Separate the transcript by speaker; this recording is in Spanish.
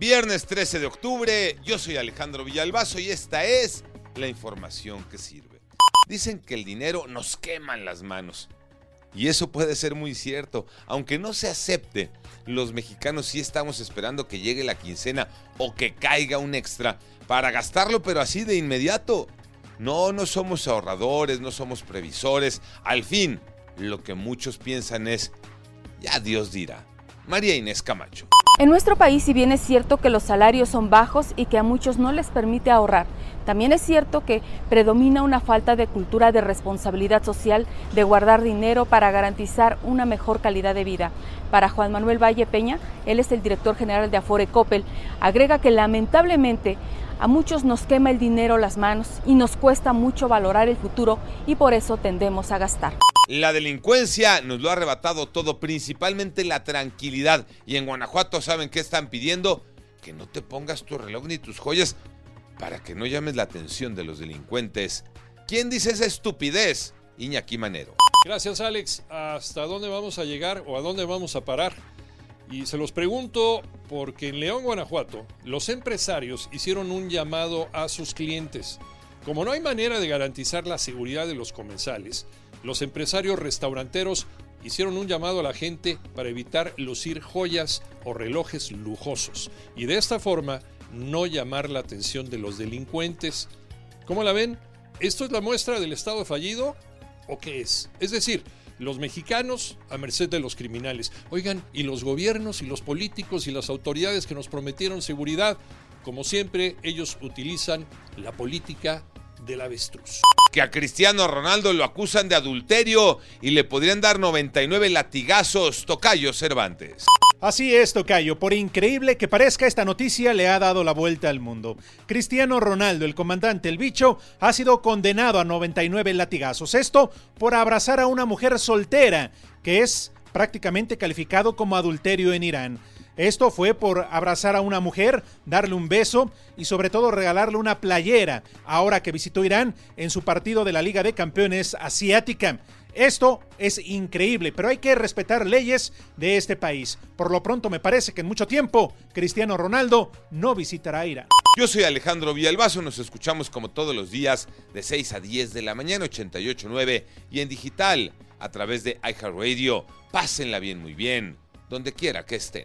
Speaker 1: Viernes 13 de octubre, yo soy Alejandro Villalbazo y esta es la información que sirve. Dicen que el dinero nos quema en las manos. Y eso puede ser muy cierto. Aunque no se acepte, los mexicanos sí estamos esperando que llegue la quincena o que caiga un extra para gastarlo, pero así de inmediato. No, no somos ahorradores, no somos previsores. Al fin, lo que muchos piensan es, ya Dios dirá. María Inés Camacho.
Speaker 2: En nuestro país, si bien es cierto que los salarios son bajos y que a muchos no les permite ahorrar, también es cierto que predomina una falta de cultura de responsabilidad social, de guardar dinero para garantizar una mejor calidad de vida. Para Juan Manuel Valle Peña, él es el director general de Afore Coppel, agrega que lamentablemente a muchos nos quema el dinero las manos y nos cuesta mucho valorar el futuro y por eso tendemos a gastar.
Speaker 1: La delincuencia nos lo ha arrebatado todo, principalmente la tranquilidad. Y en Guanajuato, ¿saben qué están pidiendo? Que no te pongas tu reloj ni tus joyas para que no llames la atención de los delincuentes. ¿Quién dice esa estupidez? Iñaki Manero.
Speaker 3: Gracias, Alex. ¿Hasta dónde vamos a llegar o a dónde vamos a parar? Y se los pregunto porque en León, Guanajuato, los empresarios hicieron un llamado a sus clientes. Como no hay manera de garantizar la seguridad de los comensales, los empresarios restauranteros hicieron un llamado a la gente para evitar lucir joyas o relojes lujosos y de esta forma no llamar la atención de los delincuentes. ¿Cómo la ven? ¿Esto es la muestra del Estado fallido o qué es? Es decir, los mexicanos a merced de los criminales. Oigan, y los gobiernos y los políticos y las autoridades que nos prometieron seguridad, como siempre, ellos utilizan la política del avestruz.
Speaker 1: Que a Cristiano Ronaldo lo acusan de adulterio y le podrían dar 99 latigazos, Tocayo Cervantes.
Speaker 4: Así es, Tocayo. Por increíble que parezca, esta noticia le ha dado la vuelta al mundo. Cristiano Ronaldo, el comandante El Bicho, ha sido condenado a 99 latigazos. Esto por abrazar a una mujer soltera, que es prácticamente calificado como adulterio en Irán. Esto fue por abrazar a una mujer, darle un beso y sobre todo regalarle una playera ahora que visitó Irán en su partido de la Liga de Campeones Asiática. Esto es increíble, pero hay que respetar leyes de este país. Por lo pronto me parece que en mucho tiempo Cristiano Ronaldo no visitará Irán.
Speaker 1: Yo soy Alejandro Villalbazo, nos escuchamos como todos los días de 6 a 10 de la mañana 88.9 y en digital a través de iHeartRadio. Pásenla bien, muy bien, donde quiera que estén.